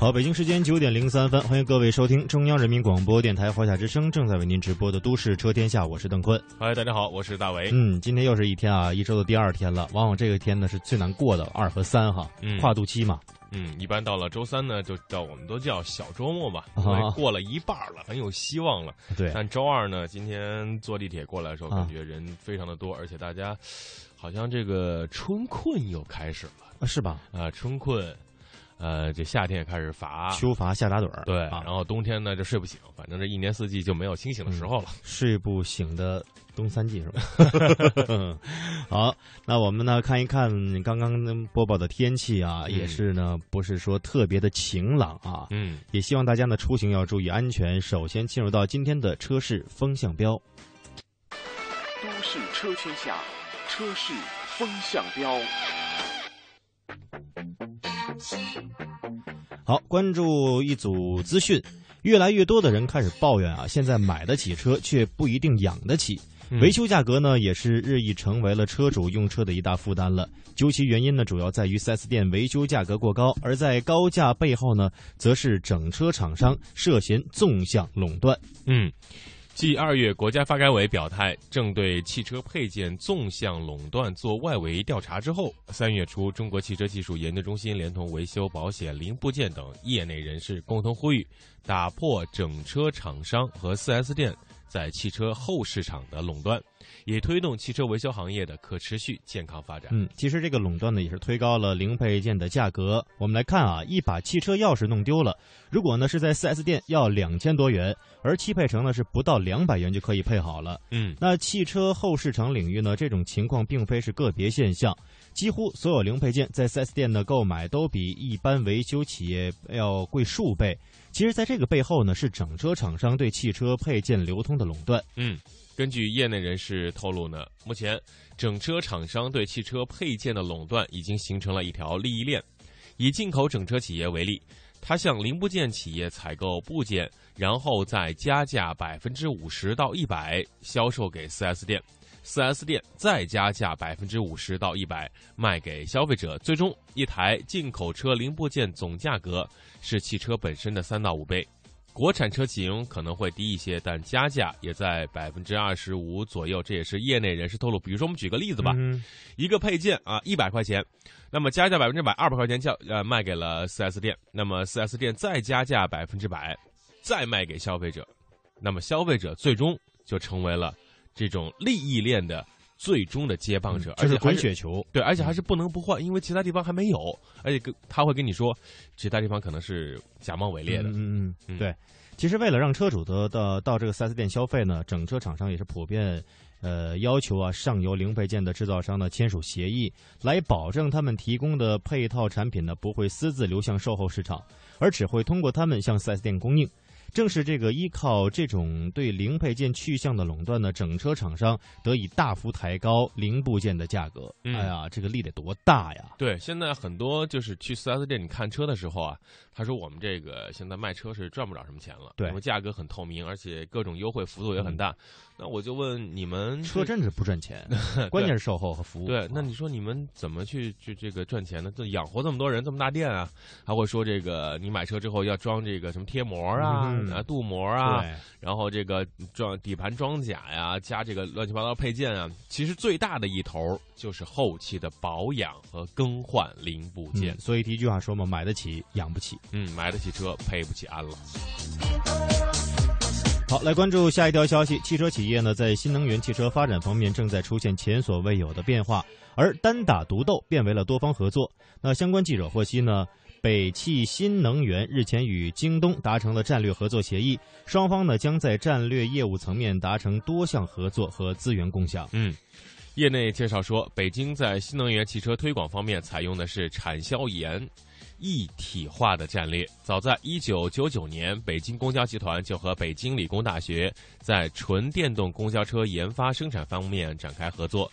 好，北京时间九点零三分，欢迎各位收听中央人民广播电台华夏之声正在为您直播的《都市车天下》，我是邓坤。嗨，大家好，我是大伟。嗯，今天又是一天啊，一周的第二天了。往往这个天呢是最难过的，二和三哈，嗯跨度期嘛。嗯，一般到了周三呢，就叫我们都叫小周末吧，啊因为过了一半了，很有希望了。对，但周二呢，今天坐地铁过来的时候，啊感觉人非常的多，而且大家好像这个春困又开始了啊是吧？啊，春困，呃，这夏天也开始乏。秋乏夏打盹儿，对，啊然，后冬天呢就睡不醒，反正这一年四季就没有清醒的时候了。睡不醒的冬三季是吧？好，那我们呢看一看刚刚播报的天气啊，嗯也是呢不是说特别的晴朗啊，嗯，也希望大家呢出行要注意安全。首先进入到今天的车市风向标。都市车天下，车市风向标。好，关注一组资讯，越来越多的人开始抱怨啊，现在买得起车却不一定养得起。嗯维修价格呢，也是日益成为了车主用车的一大负担了。究其原因呢，主要在于 4S 店维修价格过高，而在高价背后呢，则是整车厂商涉嫌纵向垄断。嗯，继二月国家发改委表态正对汽车配件纵向垄断做外围调查之后，三月初，中国汽车技术研究中心连同维修保险零部件等业内人士共同呼吁，打破整车厂商和 4S 店在汽车后市场的垄断，也推动汽车维修行业的可持续健康发展。嗯，其实这个垄断呢，也是推高了零配件的价格。我们来看啊，一把汽车钥匙弄丢了，如果呢是在 4S 店要两千多元，而汽配城呢是不到两百元就可以配好了。嗯那汽车后市场领域呢，这种情况并非是个别现象，几乎所有零配件在 4S 店的购买都比一般维修企业要贵数倍。其实，在这个背后呢，是整车厂商对汽车配件流通的垄断。嗯，根据业内人士透露呢，目前整车厂商对汽车配件的垄断已经形成了一条利益链。以进口整车企业为例，它向零部件企业采购部件，然后再加价百分之五十到一百销售给 4S 店。4S 店再加价百分之五十到一百卖给消费者，最终一台进口车零部件总价格是汽车本身的三到五倍。国产车型可能会低一些，但加价也在百分之二十五左右，这也是业内人士透露。比如说，我们举个例子吧，嗯一个配件啊一百块钱，那么加价百分之百，二百块钱叫呃卖给了 4S 店，那么 4S 店再加价百分之百，再卖给消费者，那么消费者最终就成为了这种利益链的最终的接棒者，嗯就是而且滚雪球。对，而且还是不能不换，因为其他地方还没有，而且跟他会跟你说，其他地方可能是假冒伪劣的。嗯嗯嗯嗯，对。其实为了让车主得到到这个 4S 店消费呢，整车厂商也是普遍，呃，要求啊上游零配件的制造商呢签署协议，来保证他们提供的配套产品呢不会私自流向售后市场，而只会通过他们向 4S 店供应。正是这个依靠这种对零配件去向的垄断呢，整车厂商得以大幅抬高零部件的价格。嗯哎呀，这个力得多大呀！对，现在很多就是去 4S 店你看车的时候啊，他说我们这个现在卖车是赚不了什么钱了，对因为价格很透明，而且各种优惠幅度也很大。那我就问你们车真是不赚钱，关键是售后和服务。对，那你说你们怎么去去这个赚钱呢？这养活这么多人，这么大店啊，还会说这个你买车之后要装这个什么贴膜啊、嗯啊镀膜啊，然后这个装底盘装甲呀，加这个乱七八糟配件啊，其实最大的一头就是后期的保养和更换零部件嗯。所以第一句话说嘛，买得起养不起。嗯，买得起车，赔不起安了。好，来关注下一条消息。汽车企业呢，在新能源汽车发展方面正在出现前所未有的变化，而单打独斗变为了多方合作。那相关记者获悉呢，北汽新能源日前与京东达成了战略合作协议，双方呢将在战略业务层面达成多项合作和资源共享。嗯，业内介绍说，北京在新能源汽车推广方面采用的是产销研。一体化的战略。早在一九九九年，北京公交集团就和北京理工大学在纯电动公交车研发生产方面展开合作。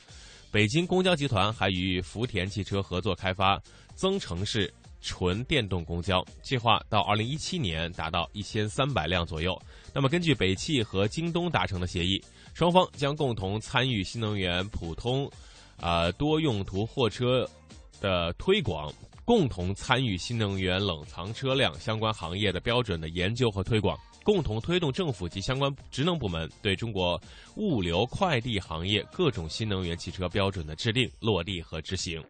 北京公交集团还与福田汽车合作开发增程式纯电动公交，计划到二零一七年达到一千三百辆左右。那么，根据北汽和京东达成的协议，双方将共同参与新能源普通，啊多用途货车的推广。共同参与新能源冷藏车辆相关行业的标准的研究和推广，共同推动政府及相关职能部门对中国物流快递行业各种新能源汽车标准的制定、落地和执行。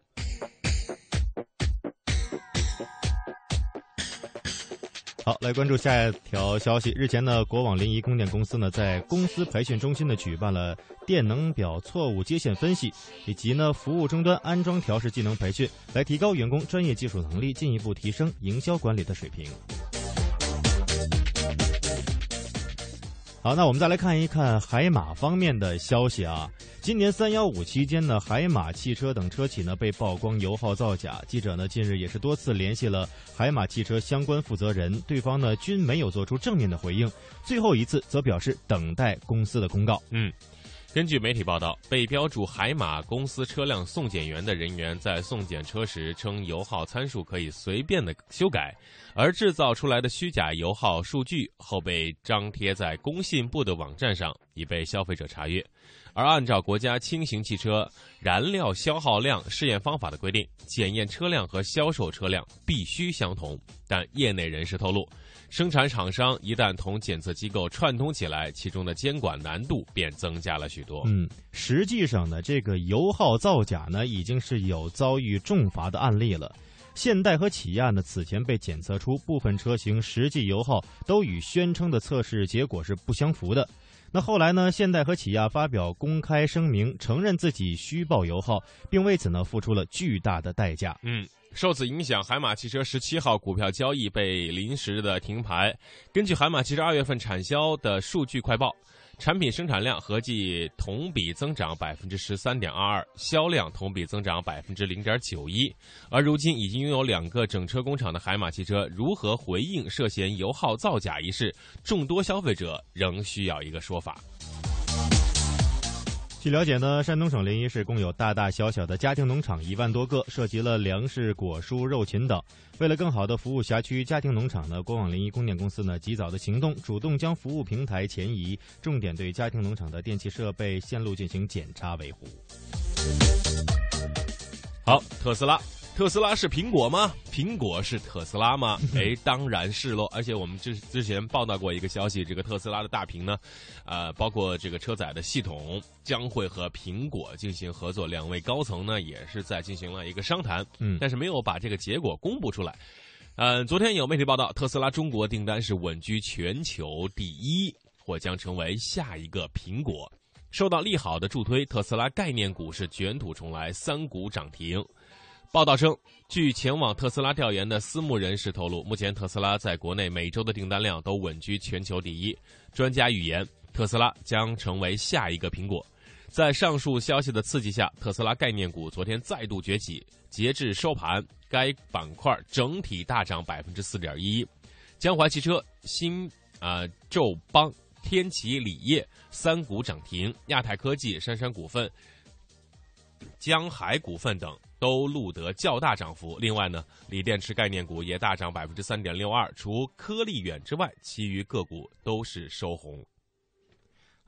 好，来关注下一条消息。日前呢，国网临沂供电公司呢，在公司培训中心呢，举办了电能表错误接线分析以及呢服务终端安装调试技能培训，来提高员工专业技术能力，进一步提升营销管理的水平。好，那我们再来看一看海马方面的消息啊。今年三幺五期间呢，海马汽车等车企呢被曝光油耗造假。记者呢近日也是多次联系了海马汽车相关负责人，对方呢均没有做出正面的回应。最后一次则表示等待公司的公告。嗯。根据媒体报道，被标注海马公司车辆送检员的人员在送检车时称油耗参数可以随便的修改，而制造出来的虚假油耗数据后被张贴在工信部的网站上，已被消费者查阅。而按照国家轻型汽车燃料消耗量试验方法的规定，检验车辆和销售车辆必须相同。但业内人士透露。生产厂商一旦同检测机构串通起来，其中的监管难度便增加了许多。嗯，实际上呢，这个油耗造假呢，已经是有遭遇重罚的案例了。现代和起亚呢，此前被检测出部分车型实际油耗都与宣称的测试结果是不相符的。那后来呢，现代和起亚发表公开声明，承认自己虚报油耗，并为此呢付出了巨大的代价。嗯。受此影响，海马汽车十七号股票交易被临时的停牌。根据海马汽车二月份产销的数据快报，产品生产量合计同比增长百分之十三点二二，销量同比增长百分之零点九一。而如今已经拥有两个整车工厂的海马汽车，如何回应涉嫌油耗造假一事，众多消费者仍需要一个说法。据了解呢，山东省临沂市共有大大小小的家庭农场一万多个，涉及了粮食、果蔬、肉禽等。为了更好的服务辖区家庭农场呢，国网临沂供电公司呢及早的行动，主动将服务平台前移，重点对家庭农场的电气设备线路进行检查维护。好，特斯拉。特斯拉是苹果吗？苹果是特斯拉吗？哎，当然是喽！而且我们之之前报道过一个消息，这个特斯拉的大屏呢，呃，包括这个车载的系统将会和苹果进行合作。两位高层呢也是在进行了一个商谈，嗯，但是没有把这个结果公布出来。嗯，昨天有媒体报道，特斯拉中国订单是稳居全球第一，或将成为下一个苹果。受到利好的助推，特斯拉概念股是卷土重来，三股涨停。报道称，据前往特斯拉调研的私募人士透露，目前特斯拉在国内每周的订单量都稳居全球第一。专家预言，特斯拉将成为下一个苹果。在上述消息的刺激下，特斯拉概念股昨天再度崛起。截至收盘，该板块整体大涨百分之四点一。江淮汽车、新啊宙邦、天齐锂业三股涨停，亚太科技、杉杉股份、江海股份等。都录得较大涨幅。另外呢，锂电池概念股也大涨百分之三点六二，除科力远之外，其余个股都是收红。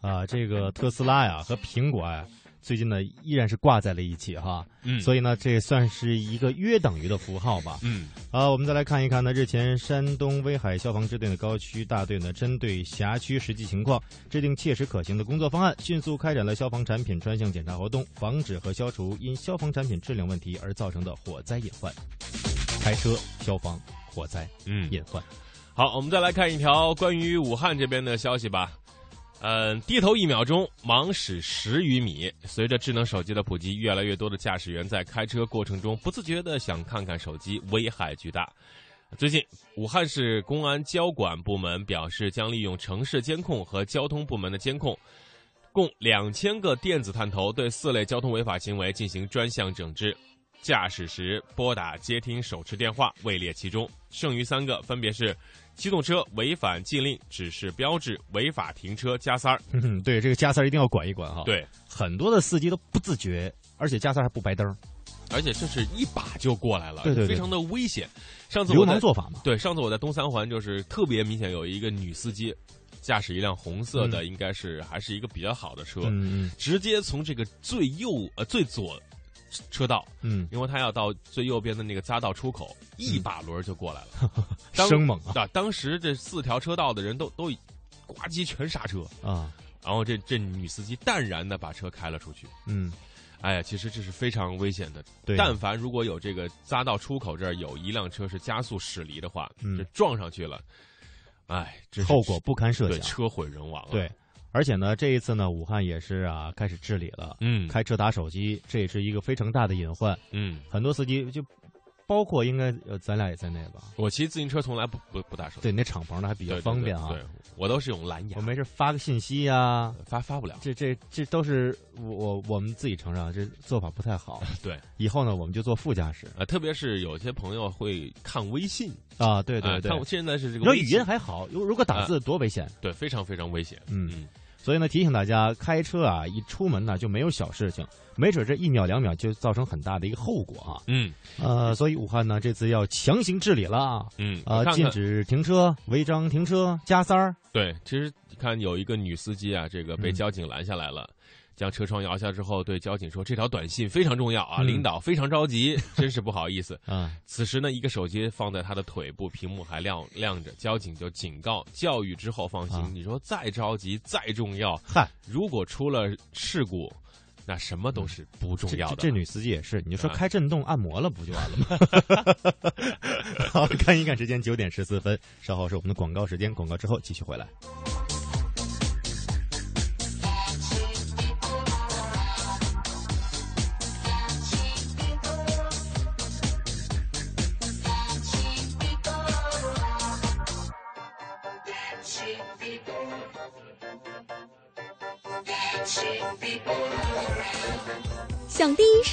啊，这个特斯拉呀和苹果呀。最近呢，依然是挂在了一起哈，嗯，所以呢，这算是一个约等于的符号吧，嗯，好，我们再来看一看呢，日前山东威海消防支队的高区大队呢，针对辖区实际情况，制定切实可行的工作方案，迅速开展了消防产品专项检查活动，防止和消除因消防产品质量问题而造成的火灾隐患。开车、消防、火灾，嗯，隐患。好，我们再来看一条关于武汉这边的消息吧。嗯，低头一秒钟，忙驶十余米。随着智能手机的普及，越来越多的驾驶员在开车过程中不自觉的想看看手机，危害巨大。最近，武汉市公安交管部门表示，将利用城市监控和交通部门的监控，共两千个电子探头，对四类交通违法行为进行专项整治。驾驶时拨打接听手持电话位列其中，剩余三个分别是机动车违反禁令指示标志、违法停车加塞儿。嗯，对，这个加塞儿一定要管一管哈。，对，很多的司机都不自觉，而且加塞儿还不白灯儿，而且这是一把就过来了，对对对非常的危险。上次流我做法嘛。对上次我在东三环就是特别明显有一个女司机驾驶一辆红色的，嗯应该是还是一个比较好的车，嗯直接从这个最右呃最左车道，嗯因为他要到最右边的那个匝道出口，一把轮就过来了，生猛啊啊！当时这四条车道的人都都呱唧全刹车，啊，然后这这女司机淡然的把车开了出去。嗯，哎呀，其实这是非常危险的。对，但凡如果有这个匝道出口这儿有一辆车是加速驶离的话，嗯这撞上去了，哎，后果不堪设想。对车毁人亡啊。对，而且呢，这一次呢，武汉也是啊开始治理了，嗯，开车打手机，这也是一个非常大的隐患。嗯，很多司机就包括应该呃咱俩也在内吧？我骑自行车从来不不不打手机，对，那敞篷的还比较方便啊。对，对我都是用蓝牙我，没事发个信息呀、发发不了。这这这都是我我我们自己承认啊，这做法不太好。对，以后呢，我们就坐副驾驶呃，特别是有些朋友会看微信，啊。对对对，啊看现在是这个微信音还好，如如果打字多危险。对，非常非常危险。嗯嗯，所以呢，提醒大家，开车啊，一出门呢就没有小事情，没准这一秒两秒就造成很大的一个后果啊。嗯呃，所以武汉呢这次要强行治理了啊，嗯，呃，看看禁止停车、违章停车、加塞儿。对，其实你看有一个女司机啊，这个被嗯交警拦下来了。将车窗摇下之后，对交警说：“这条短信非常重要啊，嗯领导非常着急，真是不好意思。啊，”此时呢，一个手机放在他的腿部，屏幕还亮亮着，交警就警告：“教育之后放心，啊你说再着急再重要，嗨，如果出了事故，那什么都是不重要的。这这这女司机也是，你就说啊开震动按摩了不就完了吗？好，看一看时间，九点十四分，稍后是我们的广告时间，广告之后继续回来。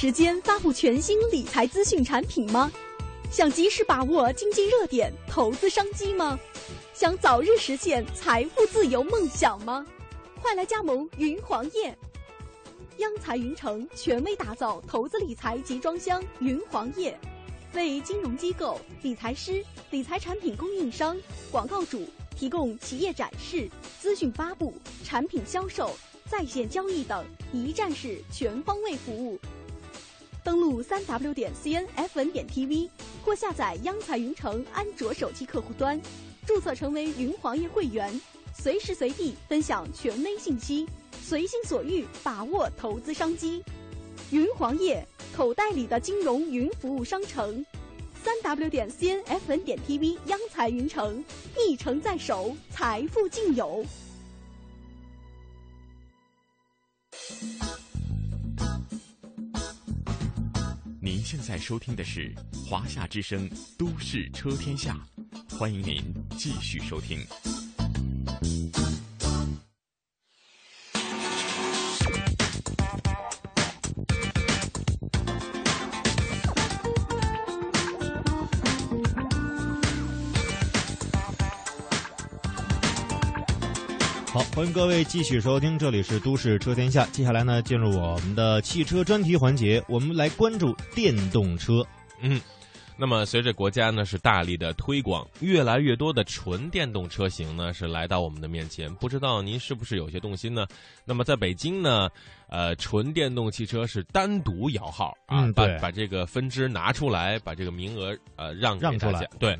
时间发布全新理财资讯产品吗？想及时把握经济热点、投资商机吗？想早日实现财富自由梦想吗？快来加盟云黄页！央财云城权威打造投资理财集装箱云黄页，为金融机构、理财师、理财产品供应商、广告主提供企业展示、资讯发布、产品销售、在线交易等一站式全方位服务。登录三 w 点 cnfn 点 tv 或下载央财云城安卓手机客户端，注册成为云黄页会员，随时随地分享权威信息，随心所欲把握投资商机。云黄页口袋里的金融云服务商城，三 w 点 cnfn 点 tv 央财云城，一城在手，财富尽有。现在收听的是华夏之声《都市车天下》，欢迎您继续收听。欢迎各位继续收听，这里是都市车天下。接下来呢，进入我们的汽车专题环节，我们来关注电动车。嗯，那么随着国家呢是大力的推广，越来越多的纯电动车型呢是来到我们的面前。不知道您是不是有些动心呢？那么在北京呢，呃，纯电动汽车是单独摇号啊，把把这个分支拿出来，把这个名额呃让给让出来大家。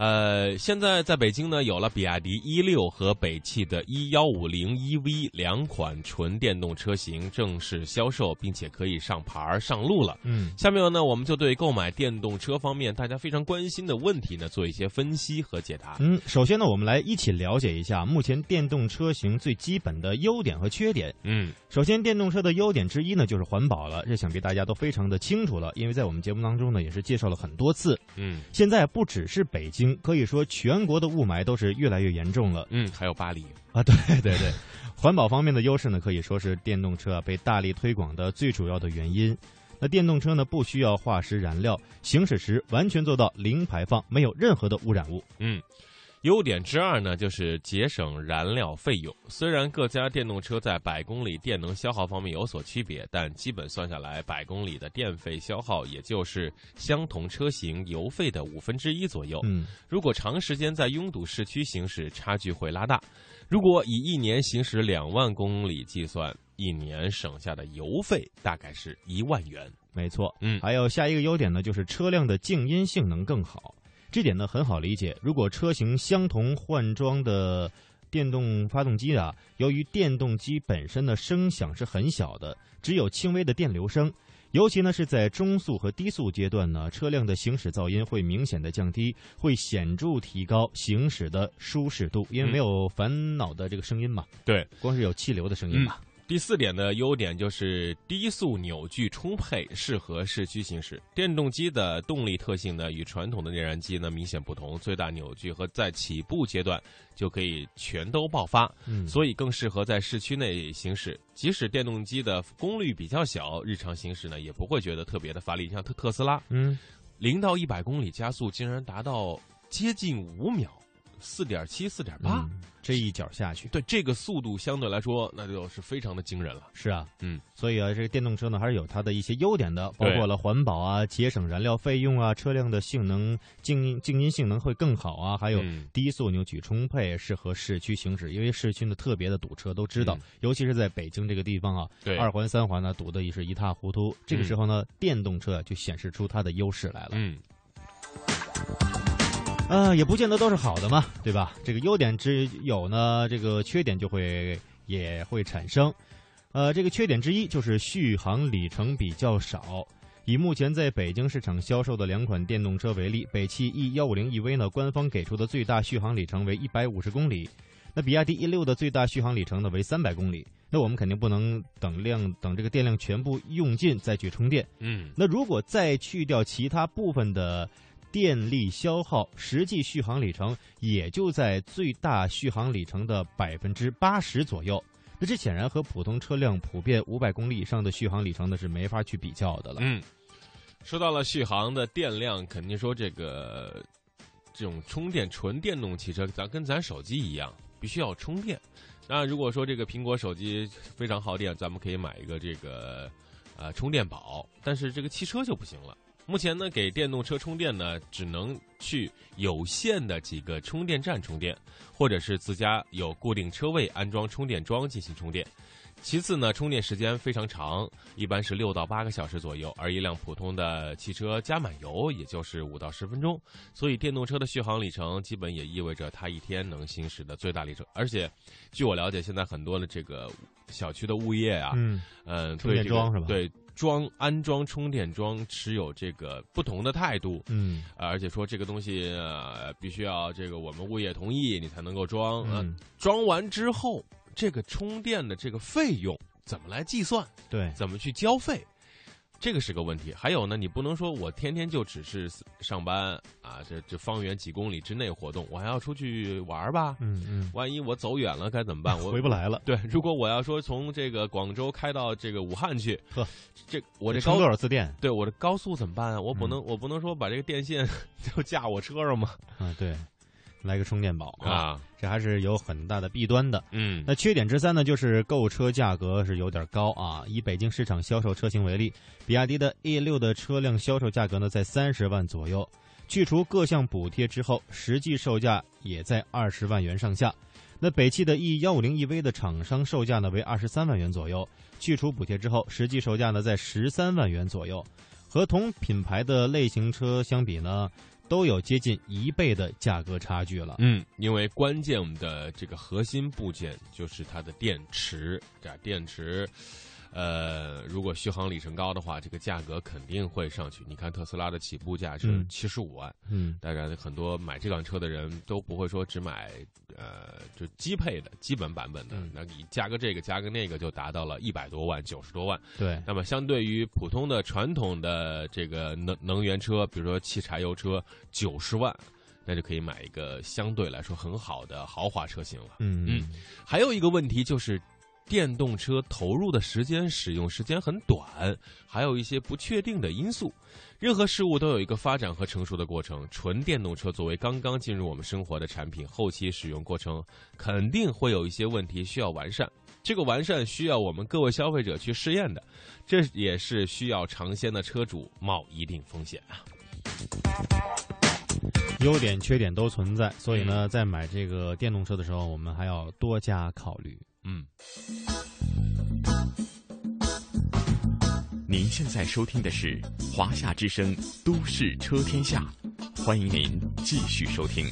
对。呃，现在在北京呢，有了比亚迪 E 六和北汽的 E 幺五零 EV 两款纯电动车型正式销售，并且可以上牌上路了。嗯，下面呢，我们就对购买电动车方面大家非常关心的问题呢，做一些分析和解答。嗯，首先呢，我们来一起了解一下目前电动车型最基本的优点和缺点。嗯首先，电动车的优点之一呢，就是环保了，这想必大家都非常的清楚了，因为在我们节目当中呢，也是介绍了很多次。嗯现在不只是北京，可以说全国的雾霾都是越来越严重了嗯，还有巴黎。啊！对对对，环保方面的优势呢，可以说是电动车啊被大力推广的最主要的原因。那电动车呢，不需要化石燃料，行驶时完全做到零排放，没有任何的污染物。嗯。优点之二呢，就是节省燃料费用。虽然各家电动车在百公里电能消耗方面有所区别，但基本算下来，百公里的电费消耗也就是相同车型油费的五分之一左右。嗯，如果长时间在拥堵市区行驶，差距会拉大。如果以一年行驶两万公里计算，一年省下的油费大概是一万元。没错。嗯，还有下一个优点呢，就是车辆的静音性能更好。这点呢很好理解。如果车型相同换装的电动发动机啊，由于电动机本身的声响是很小的，只有轻微的电流声，尤其呢是在中速和低速阶段呢，车辆的行驶噪音会明显的降低，会显著提高行驶的舒适度，因为没有烦恼的这个声音嘛。对，光是有气流的声音嘛。第四点的优点就是低速扭矩充沛，适合市区行驶。电动机的动力特性呢，与传统的内燃机呢明显不同，最大扭矩和在起步阶段就可以全都爆发，嗯，所以更适合在市区内行驶。即使电动机的功率比较小，日常行驶呢也不会觉得特别的乏力。像特特斯拉，嗯，零到一百公里加速竟然达到接近五秒。四点七、四点八，这一脚下去，对这个速度相对来说，那就是非常的惊人了。是啊，嗯，所以啊，这个电动车呢，还是有它的一些优点的，包括了环保啊、节省燃料费用啊、车辆的性能静音静音性能会更好啊，还有低速扭矩充沛，适合市区行驶。因为市区呢特别的堵车，都知道，尤其是在北京这个地方啊，二环、三环呢堵得也是一塌糊涂。这个时候呢，电动车就显示出它的优势来了。嗯。呃，也不见得都是好的嘛，对吧？这个优点之有呢，这个缺点就会也会产生。呃，这个缺点之一就是续航里程比较少。以目前在北京市场销售的两款电动车为例，北汽 E 幺五零 EV 呢，官方给出的最大续航里程为一百五十公里，那比亚迪 E 六的最大续航里程呢为三百公里。那我们肯定不能等量等这个电量全部用尽再去充电。嗯，那如果再去掉其他部分的。电力消耗实际续航里程也就在最大续航里程的百分之八十左右，那这显然和普通车辆普遍五百公里以上的续航里程呢是没法去比较的了。嗯，说到了续航的电量，肯定说这个这种充电纯电动汽车，咱跟咱手机一样，必须要充电。那如果说这个苹果手机非常耗电，咱们可以买一个这个呃充电宝，但是这个汽车就不行了。目前呢，给电动车充电呢，只能去有限的几个充电站充电，或者是自家有固定车位安装充电桩进行充电。其次呢，充电时间非常长，一般是六到八个小时左右，而一辆普通的汽车加满油也就是五到十分钟。所以电动车的续航里程基本也意味着它一天能行驶的最大里程。而且，据我了解，现在很多的这个小区的物业啊，嗯，嗯，充电桩是吧？对。装安装充电桩持有这个不同的态度，嗯，而且说这个东西呃必须要这个我们物业同意你才能够装，嗯，装完之后这个充电的这个费用怎么来计算？对，怎么去交费？这个是个问题，还有呢，你不能说我天天就只是上班啊，这这方圆几公里之内活动，我还要出去玩吧？嗯嗯，万一我走远了该怎么办？我 回不来了。对，如果我要说从这个广州开到这个武汉去，呵，这我这高多少次电？对，我的高速怎么办啊？我不能，我不能说把这个电线 就架我车上吗？啊，对。来个充电宝啊，这还是有很大的弊端的。嗯，那缺点之三呢，就是购车价格是有点高啊。以北京市场销售车型为例，比亚迪的 E 六的车辆销售价格呢在三十万左右，去除各项补贴之后，实际售价也在二十万元上下。那北汽的 E 幺五零 EV 的厂商售价呢为二十三万元左右，去除补贴之后，实际售价呢在十三万元左右，和同品牌的类型车相比呢。都有接近一倍的价格差距了。嗯，因为关键的这个核心部件就是它的电池，这电池。呃，如果续航里程高的话，这个价格肯定会上去。你看特斯拉的起步价是七十五万，嗯，当然很多买这辆车的人都不会说只买呃就低配的基本版本的，那你加个这个加个那个就达到了一百多万、九十多万。对，那么相对于普通的传统的这个能能源车，比如说汽柴油车，九十万，那就可以买一个相对来说很好的豪华车型了。嗯嗯，还有一个问题就是。电动车投入的时间、使用时间很短，还有一些不确定的因素。任何事物都有一个发展和成熟的过程。纯电动车作为刚刚进入我们生活的产品，后期使用过程肯定会有一些问题需要完善。这个完善需要我们各位消费者去试验的，这也是需要尝鲜的车主冒一定风险啊。优点缺点都存在，所以呢，在买这个电动车的时候，我们还要多加考虑。嗯。您现在收听的是《华夏之声·都市车天下》，欢迎您继续收听。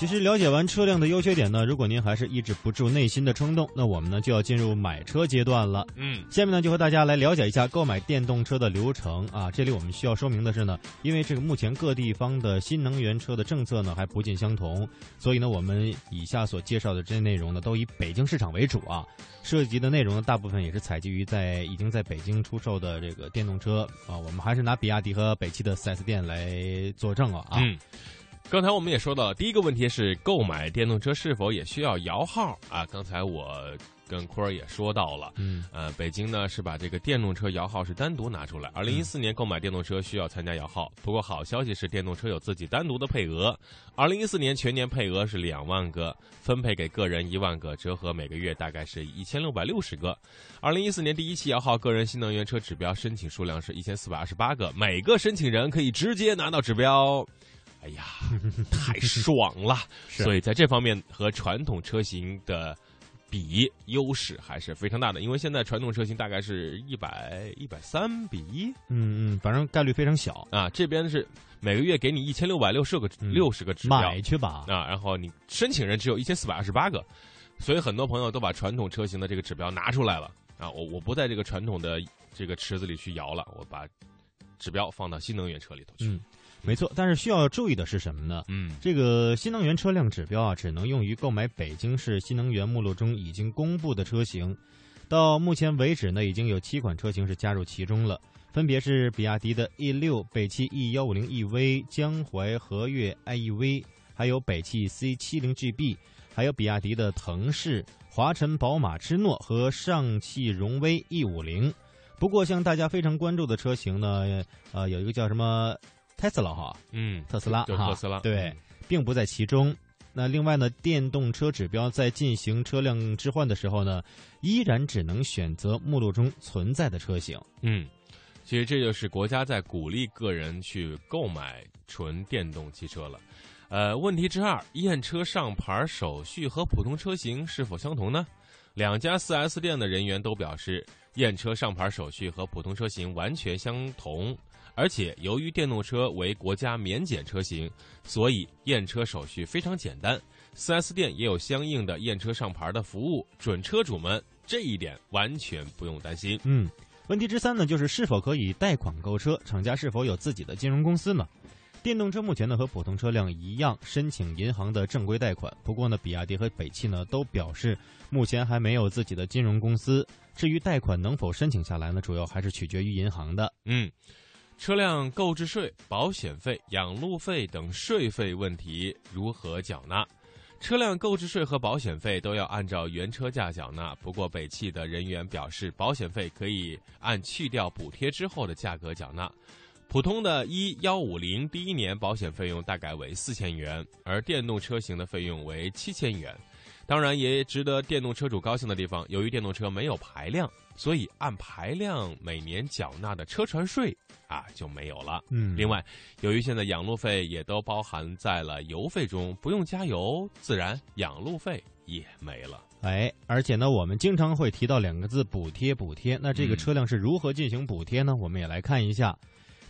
其实了解完车辆的优缺点呢，如果您还是抑制不住内心的冲动，那我们呢就要进入买车阶段了。嗯，下面呢就和大家来了解一下购买电动车的流程啊。这里我们需要说明的是呢，因为这个目前各地方的新能源车的政策呢还不尽相同，所以呢我们以下所介绍的这些内容呢都以北京市场为主啊。涉及的内容呢大部分也是采集于在已经在北京出售的这个电动车啊。我们还是拿比亚迪和北汽的 4S 店来作证了啊。嗯。刚才我们也说到了，第一个问题是购买电动车是否也需要摇号啊？刚才我跟坤儿也说到了，嗯，呃，北京呢是把这个电动车摇号是单独拿出来。二零一四年购买电动车需要参加摇号，不过好消息是电动车有自己单独的配额。二零一四年全年配额是两万个，分配给个人一万个，折合每个月大概是一千六百六十个。二零一四年第一期摇号个人新能源车指标申请数量是一千四百二十八个，每个申请人可以直接拿到指标。哎呀，太爽了！所以在这方面和传统车型的比优势还是非常大的。因为现在传统车型大概是一百一百三比一，嗯嗯，反正概率非常小啊。这边是每个月给你一千六百六十个六十个指标，买去吧啊！然后你申请人只有一千四百二十八个，所以很多朋友都把传统车型的这个指标拿出来了啊！我我不在这个传统的这个池子里去摇了，我把指标放到新能源车里头去。没错，但是需要注意的是什么呢？嗯，这个新能源车辆指标啊，只能用于购买北京市新能源目录中已经公布的车型。到目前为止呢，已经有七款车型是加入其中了，分别是比亚迪的 E 六、北汽 E 幺五零 EV、江淮和悦 iEV，还有北汽 C 七零 GB，还有比亚迪的腾势、华晨宝马之诺和上汽荣威 E 五零。不过，像大家非常关注的车型呢，呃，有一个叫什么？特斯拉哈，嗯，特斯拉哈，特斯拉对，并不在其中。那另外呢，电动车指标在进行车辆置换的时候呢，依然只能选择目录中存在的车型。嗯，其实这就是国家在鼓励个人去购买纯电动汽车了。呃，问题之二，验车上牌手续和普通车型是否相同呢？两家 4S 店的人员都表示，验车上牌手续和普通车型完全相同。而且，由于电动车为国家免检车型，所以验车手续非常简单。4S 店也有相应的验车上牌的服务，准车主们这一点完全不用担心。嗯，问题之三呢，就是是否可以贷款购车？厂家是否有自己的金融公司呢？电动车目前呢和普通车辆一样申请银行的正规贷款，不过呢，比亚迪和北汽呢都表示目前还没有自己的金融公司。至于贷款能否申请下来呢，主要还是取决于银行的。嗯。车辆购置税、保险费、养路费等税费问题如何缴纳？车辆购置税和保险费都要按照原车价缴纳。不过，北汽的人员表示，保险费可以按去掉补贴之后的价格缴纳。普通的一幺五零第一年保险费用大概为四千元，而电动车型的费用为七千元。当然，也值得电动车主高兴的地方，由于电动车没有排量，所以按排量每年缴纳的车船税啊就没有了。嗯，另外，由于现在养路费也都包含在了油费中，不用加油，自然养路费也没了。哎，而且呢，我们经常会提到两个字“补贴”，补贴。那这个车辆是如何进行补贴呢？我们也来看一下，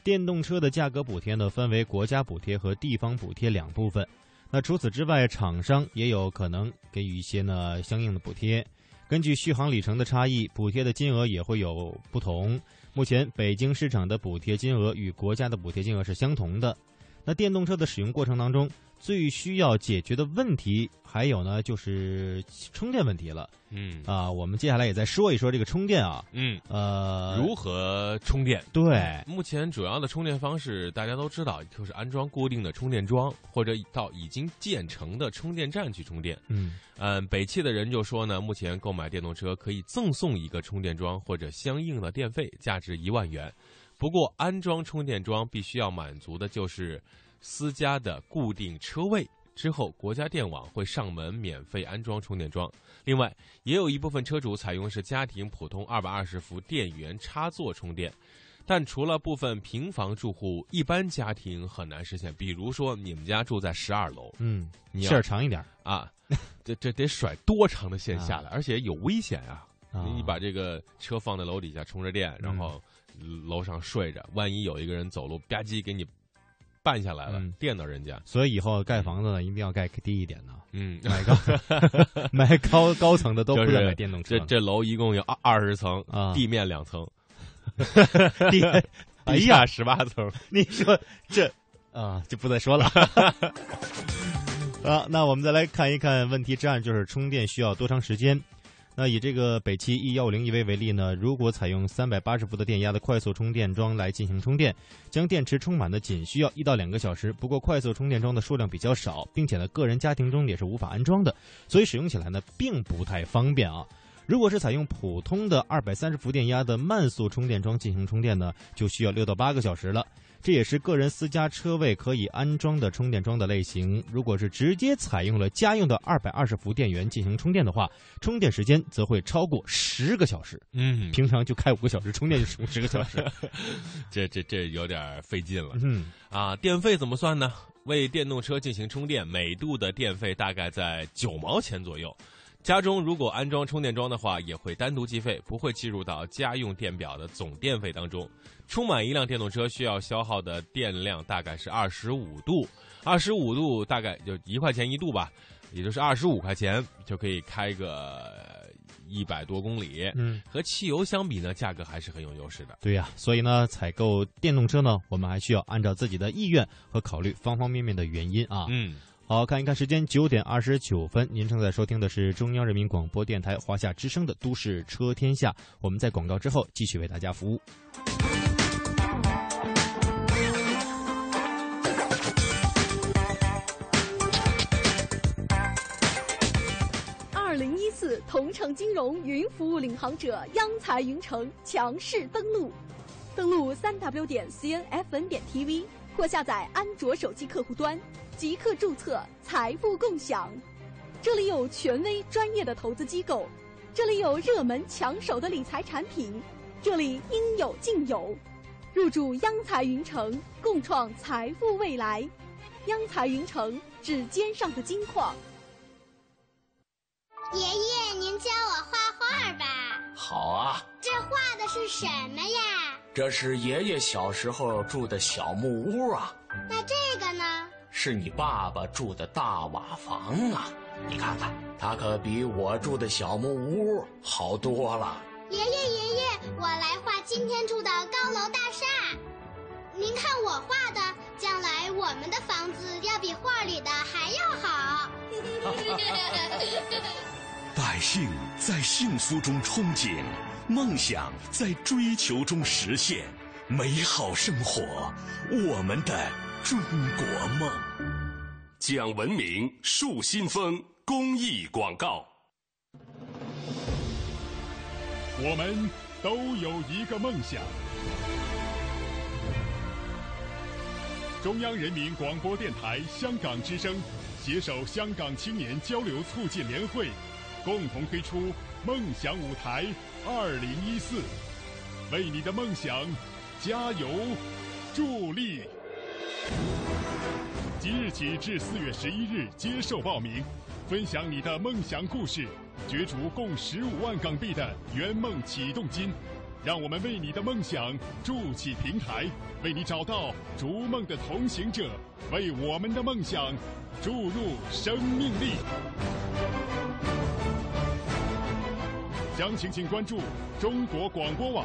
电动车的价格补贴呢，分为国家补贴和地方补贴两部分。那除此之外，厂商也有可能给予一些呢相应的补贴。根据续航里程的差异，补贴的金额也会有不同。目前北京市场的补贴金额与国家的补贴金额是相同的。那电动车的使用过程当中，最需要解决的问题，还有呢就是充电问题了嗯啊。我们接下来也再说一说这个充电啊，嗯，呃，如何充电？对，目前主要的充电方式大家都知道，就是安装固定的充电桩，或者到已经建成的充电站去充电。嗯嗯，北汽的人就说呢，目前购买电动车可以赠送一个充电桩或者相应的电费，价值一万元。不过，安装充电桩必须要满足的就是私家的固定车位。之后，国家电网会上门免费安装充电桩。另外，也有一部分车主采用是家庭普通二百二十伏电源插座充电，但除了部分平房住户，一般家庭很难实现。比如说，你们家住在十二楼，嗯，你要线儿长一点啊，这这得甩多长的线下来，而且有危险啊！你把这个车放在楼底下充着电，然后楼上睡着，万一有一个人走路吧唧给你绊下来了，嗯。电到人家，所以以后盖房子呢，一定要盖低一点的，嗯，买高 买高高层的都不就是能买电动车。这。这楼一共有二二十层，啊。地面两层，地，哎地呀下，十八层，你说这啊，就不再说了。啊，那我们再来看一看问题之二，就是充电需要多长时间？那以这个北汽 E 幺五零 EV 为例呢，如果采用三百八十伏的电压的快速充电桩来进行充电，将电池充满的仅需要一到两个小时。不过快速充电桩的数量比较少，并且呢，个人家庭中也是无法安装的，所以使用起来呢并不太方便啊。如果是采用普通的二百三十伏电压的慢速充电桩进行充电呢，就需要六到八个小时了。这也是个人私家车位可以安装的充电桩的类型。如果是直接采用了家用的二百二十伏电源进行充电的话，充电时间则会超过十个小时。嗯，平常就开五个小时，充电就充十个小时。这这这有点费劲了嗯啊！电费怎么算呢？为电动车进行充电，每度的电费大概在九毛钱左右。家中如果安装充电桩的话，也会单独计费，不会计入到家用电表的总电费当中。充满一辆电动车需要消耗的电量大概是二十五度，二十五度大概就一块钱一度吧，也就是二十五块钱就可以开个一百多公里。嗯，和汽油相比呢，价格还是很有优势的。对呀、所以呢，采购电动车呢，我们还需要按照自己的意愿和考虑方方面面的原因啊。嗯，好看一看时间，九点二十九分，您正在收听的是中央人民广播电台华夏之声的《都市车天下》，我们在广告之后继续为大家服务。二零一四同城金融云服务领航者央财云城强势登陆，登录三 w 点 cnfn 点 tv 或下载安卓手机客户端，即刻注册财富共享。这里有权威专业的投资机构，这里有热门抢手的理财产品，这里应有尽有。入驻央财云城，共创财富未来。央财云城，指尖上的金矿。爷爷，您教我画画吧。好啊，这画的是什么呀？这是爷爷小时候住的小木屋啊，那这个呢？是你爸爸住的大瓦房啊。你看看，它可比我住的小木屋好多了。爷爷，爷爷，我来画今天住的高楼大厦。您看我画的，将来我们的房子要比画里的还要好。百姓在幸福中憧憬，梦想在追求中实现，美好生活，我们的中国梦。讲文明树新风公益广告。我们都有一个梦想。中央人民广播电台香港之声携手香港青年交流促进联会，共同推出“梦想舞台二零一四”，为你的梦想加油助力。即日起至四月十一日接受报名，分享你的梦想故事，角逐共十五万港币的圆梦启动金。让我们为你的梦想筑起平台，为你找到逐梦的同行者，为我们的梦想注入生命力。详情请关注中国广播网，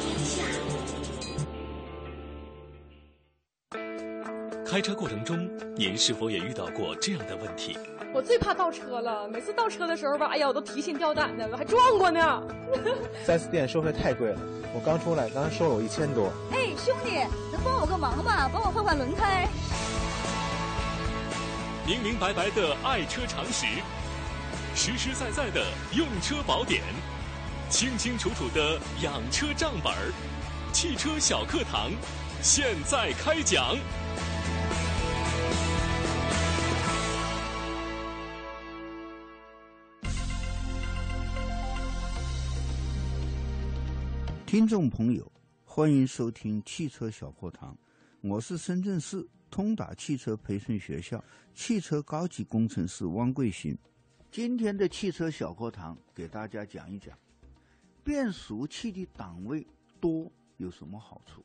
开车过程中，您是否也遇到过这样的问题？我最怕倒车了，每次倒车的时候吧，哎呀，我都提心吊胆的，我还撞过呢。四 S 店收费太贵了，我刚出来，刚收了我一千多。哎，兄弟，能帮我个忙吗？帮我换换轮胎。明明白白的爱车常识，实实在在的用车宝典，清清楚楚的养车账本儿，汽车小课堂，现在开讲。听众朋友，欢迎收听汽车小课堂，我是深圳市通达汽车培训学校汽车高级工程师汪贵新。今天的汽车小课堂给大家讲一讲，变速器的档位多有什么好处？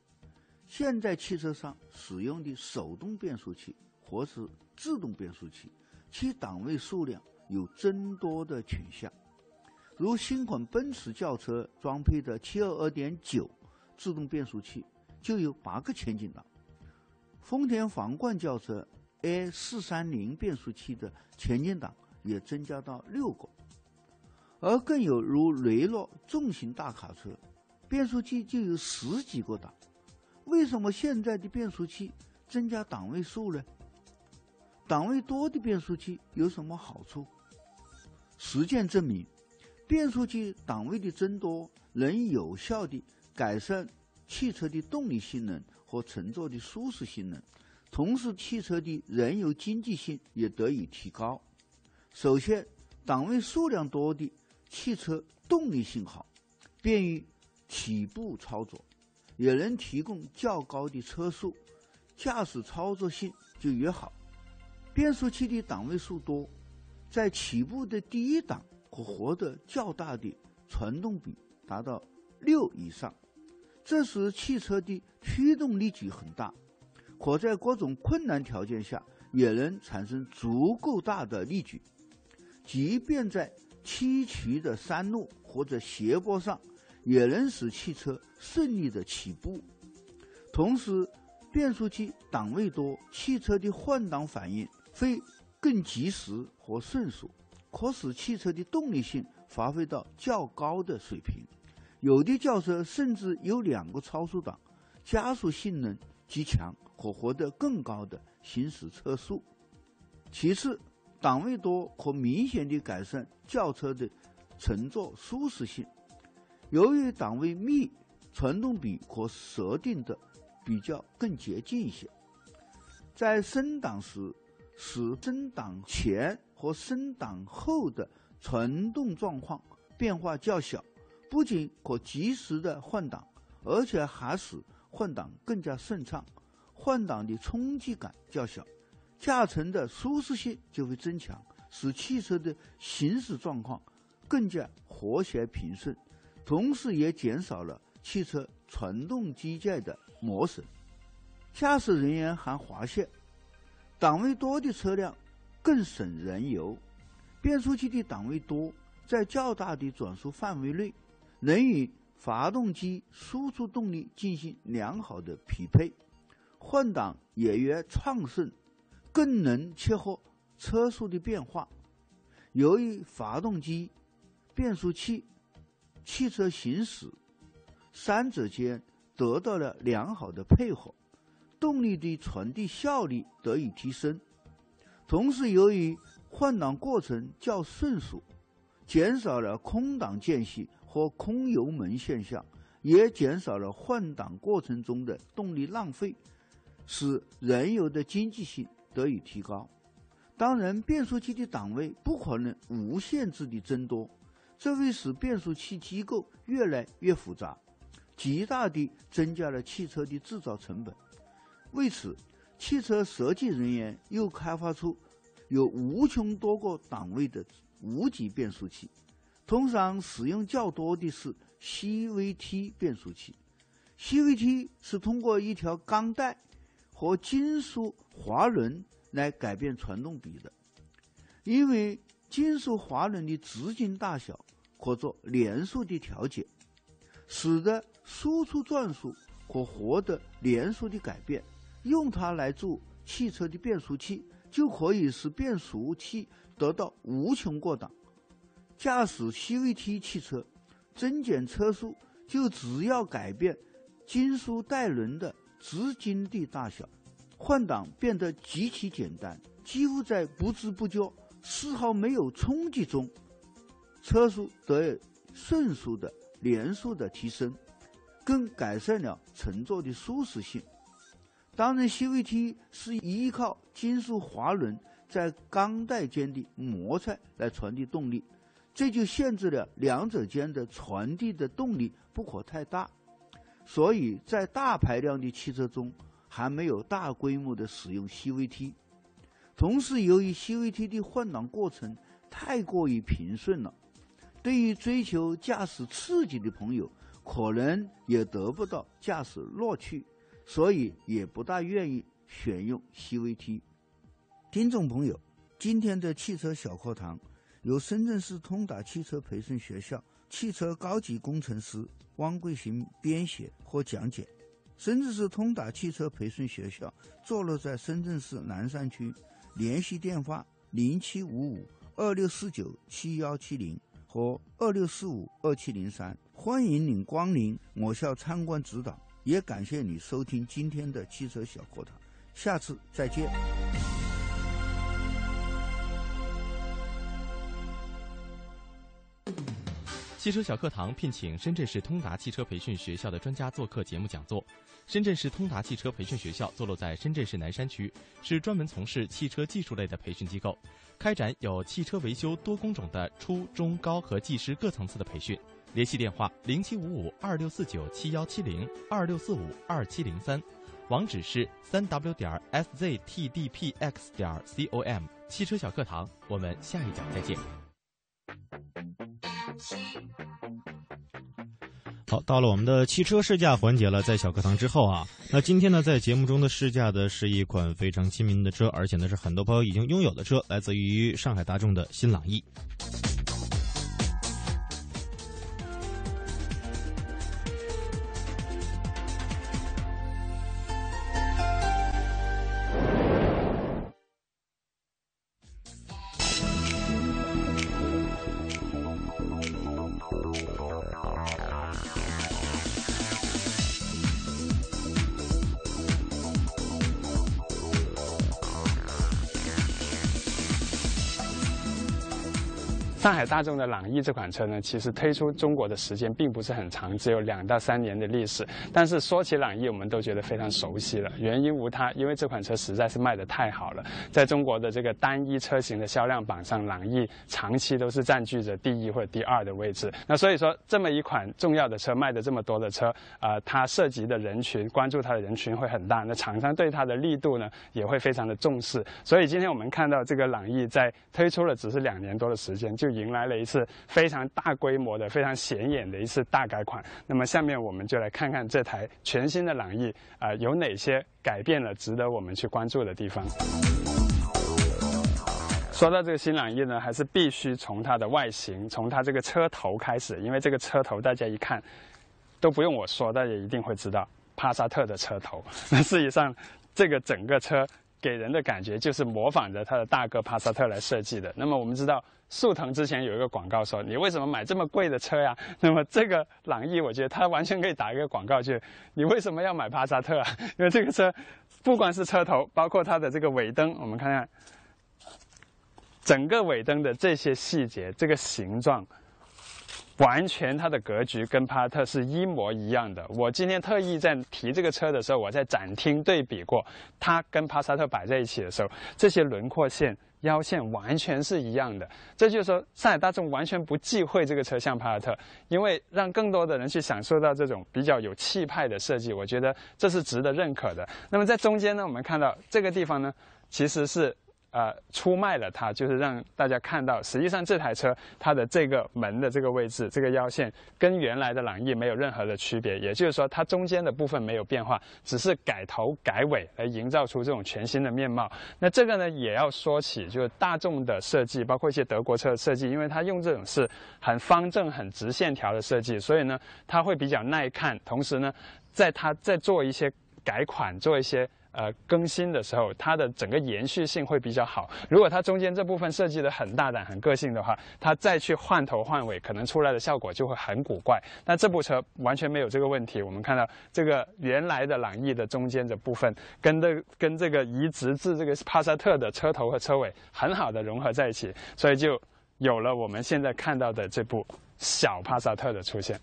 现在汽车上使用的手动变速器或是自动变速器，其档位数量有增多的倾向。如新款奔驰轿车装配的722.9自动变速器就有八个前进档，丰田皇冠轿车 A430 变速器的前进档也增加到六个，而更有如雷诺重型大卡车，变速器就有十几个档。为什么现在的变速器增加档位数呢？档位多的变速器有什么好处？实践证明。变速器档位的增多，能有效地改善汽车的动力性能和乘坐的舒适性能，同时汽车的燃油经济性也得以提高。首先，档位数量多的汽车动力性好，便于起步操作，也能提供较高的车速，驾驶操作性就越好。变速器的档位数多，在起步的第一档。可获得较大的传动比，达到六以上。这时汽车的驱动力矩很大，可在各种困难条件下也能产生足够大的力矩。即便在崎岖的山路或者斜坡上，也能使汽车顺利的起步。同时，变速器档位多，汽车的换挡反应会更及时和迅速。可使汽车的动力性发挥到较高的水平，有的轿车甚至有两个超速档，加速性能极强，可获得更高的行驶车速。其次，档位多可明显的改善轿车的乘坐舒适性。由于档位密，传动比可设定的比较更接近一些，在升档时使升档前。和升档后的传动状况变化较小，不仅可及时的换挡，而且还使换挡更加顺畅，换挡的冲击感较小，驾乘的舒适性就会增强，使汽车的行驶状况更加和谐平顺，同时也减少了汽车传动机件的磨损，驾驶人员还发现，档位多的车辆。更省燃油，变速器的档位多，在较大的转速范围内，能与发动机输出动力进行良好的匹配，换挡也越畅顺，更能切合车速的变化。由于发动机、变速器、汽车行驶三者间得到了良好的配合，动力的传递效率得以提升。同时，由于换挡过程较顺速，减少了空挡间隙和空油门现象，也减少了换挡过程中的动力浪费，使燃油的经济性得以提高。当然，变速器的档位不可能无限制的增多，这会使变速器机构越来越复杂，极大地增加了汽车的制造成本。为此，汽车设计人员又开发出有无穷多个档位的无级变速器，通常使用较多的是 CVT 变速器。CVT 是通过一条钢带和金属滑轮来改变传动比的，因为金属滑轮的直径大小可做连速的调节，使得输出转速可获得连速的改变。用它来做汽车的变速器，就可以使变速器得到无穷过档。驾驶 CVT 汽车，增减车速就只要改变。金属带轮的直径的大小，换挡变得极其简单，几乎在不知不觉、丝毫没有冲击中，车速得以迅速的连速的提升，更改善了乘坐的舒适性。当然，CVT 是依靠金属滑轮在钢带间的摩擦来传递动力，这就限制了两者间的传递的动力不可太大。所以在大排量的汽车中，还没有大规模的使用 CVT。同时，由于 CVT 的换挡过程太过于平顺了，对于追求驾驶刺激的朋友，可能也得不到驾驶乐趣，所以也不大愿意选用 CVT。听众朋友，今天的汽车小课堂由深圳市通达汽车培训学校汽车高级工程师。汪桂行编写和讲解。深圳市通达汽车培训学校坐落在深圳市南山区，联系电话零七五五二六四九七幺七零和二六四五二七零三。欢迎您光临我校参观指导，也感谢你收听今天的汽车小课堂，下次再见。汽车小课堂聘请深圳市通达汽车培训学校的专家做客节目讲座。深圳市通达汽车培训学校坐落在深圳市南山区，是专门从事汽车技术类的培训机构，开展有汽车维修多工种的初中高和技师各层次的培训。联系电话：零七五五二六四九七幺七零二六四五二七零三，网址是三 w 点 sztdpx 点 com。汽车小课堂，我们下一讲再见。到了我们的汽车试驾环节了，在小课堂之后啊，那今天呢，在节目中的试驾的是一款非常亲民的车，而且呢是很多朋友已经拥有的车，来自于上海大众的新朗逸。大众的朗逸这款车呢，其实推出中国的时间并不是很长，只有两到三年的历史。但是说起朗逸，我们都觉得非常熟悉了。原因无他，因为这款车实在是卖得太好了，在中国的这个单一车型的销量榜上，朗逸长期都是占据着第一或者第二的位置。那所以说，这么一款重要的车卖的这么多的车，啊，它涉及的人群、关注它的人群会很大。那厂商对它的力度呢，也会非常的重视。所以今天我们看到这个朗逸在推出了只是两年多的时间，就迎来来了一次非常大规模的、非常显眼的一次大改款。那么下面我们就来看看这台全新的朗逸啊，有哪些改变了，值得我们去关注的地方。说到这个新朗逸呢，还是必须从它的外形、从它这个车头开始，因为这个车头大家一看都不用我说，大家一定会知道帕萨特的车头。那事实上，这个整个车给人的感觉就是模仿着它的大哥帕萨特来设计的。那么我们知道。速腾之前有一个广告说：“你为什么买这么贵的车呀？” 那么这个朗逸，我觉得它完全可以打一个广告，就你为什么要买帕萨特啊？因为这个车，不管是车头，包括它的这个尾灯，我们看看，整个尾灯的这些细节，这个形状，完全它的格局跟帕萨特是一模一样的。我今天特意在提这个车的时候，我在展厅对比过，它跟帕萨特摆在一起的时候，这些轮廓线。腰线完全是一样的，这就是说上海大众完全不忌讳这个车像帕萨特，因为让更多的人去享受到这种比较有气派的设计，我觉得这是值得认可的。那么在中间呢，我们看到这个地方呢，其实是。呃出卖了它，就是让大家看到，实际上这台车它的这个门的这个位置，这个腰线跟原来的朗逸没有任何的区别，也就是说它中间的部分没有变化，只是改头改尾来营造出这种全新的面貌。那这个呢也要说起，就是大众的设计，包括一些德国车的设计，因为它用这种是很方正、很直线条的设计，所以呢它会比较耐看，同时呢在它在做一些改款、做一些。呃，更新的时候，它的整个延续性会比较好。如果它中间这部分设计的很大胆、很个性的话，它再去换头换尾，可能出来的效果就会很古怪。那这部车完全没有这个问题。我们看到这个原来的朗逸的中间的部分，跟这跟这个移植至这个帕萨特的车头和车尾很好的融合在一起，所以就有了我们现在看到的这部小帕萨特的出现。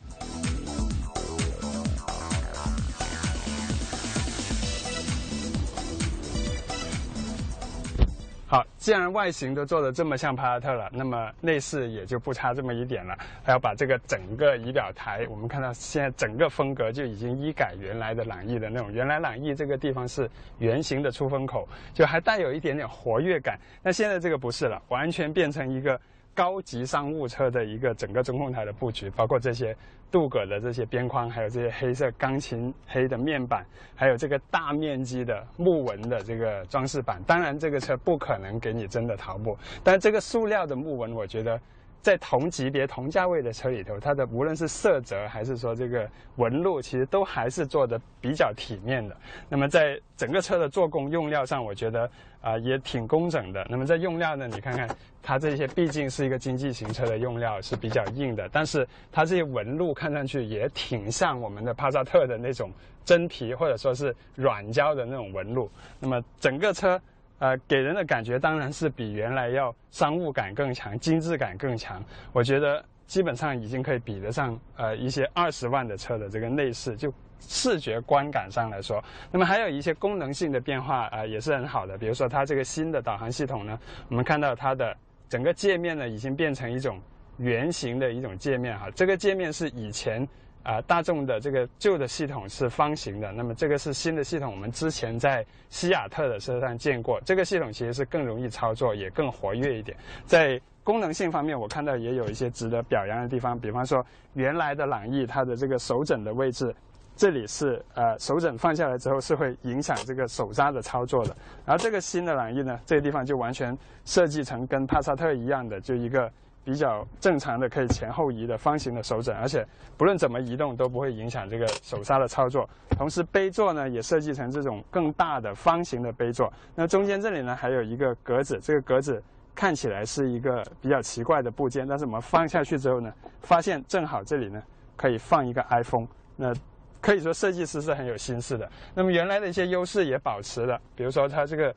好，既然外形都做的这么像帕萨特了，那么内饰也就不差这么一点了。还要把这个整个仪表台，我们看到现在整个风格就已经一改原来的朗逸的那种。原来朗逸这个地方是圆形的出风口，就还带有一点点活跃感。那现在这个不是了，完全变成一个。高级商务车的一个整个中控台的布局，包括这些镀铬的这些边框，还有这些黑色钢琴黑的面板，还有这个大面积的木纹的这个装饰板。当然，这个车不可能给你真的桃木，但这个塑料的木纹，我觉得。在同级别、同价位的车里头，它的无论是色泽还是说这个纹路，其实都还是做的比较体面的。那么在整个车的做工用料上，我觉得啊也挺工整的。那么在用料呢，你看看它这些，毕竟是一个经济型车的用料是比较硬的，但是它这些纹路看上去也挺像我们的帕萨特的那种真皮或者说是软胶的那种纹路。那么整个车。呃，给人的感觉当然是比原来要商务感更强，精致感更强。我觉得基本上已经可以比得上呃一些二十万的车的这个内饰，就视觉观感上来说。那么还有一些功能性的变化啊，也是很好的。比如说它这个新的导航系统呢，我们看到它的整个界面呢已经变成一种圆形的一种界面哈。这个界面是以前。啊，大众的这个旧的系统是方形的，那么这个是新的系统，我们之前在西雅特的车上见过。这个系统其实是更容易操作，也更活跃一点。在功能性方面，我看到也有一些值得表扬的地方，比方说原来的朗逸它的这个手枕的位置，这里是呃手枕放下来之后是会影响这个手刹的操作的。然后这个新的朗逸呢，这个地方就完全设计成跟帕萨特一样的，就一个。比较正常的可以前后移的方形的手枕，而且不论怎么移动都不会影响这个手刹的操作。同时杯座呢也设计成这种更大的方形的杯座。那中间这里呢还有一个格子，这个格子看起来是一个比较奇怪的部件，但是我们放下去之后呢，发现正好这里呢可以放一个 iPhone。那可以说设计师是很有心思的。那么原来的一些优势也保持了，比如说它这个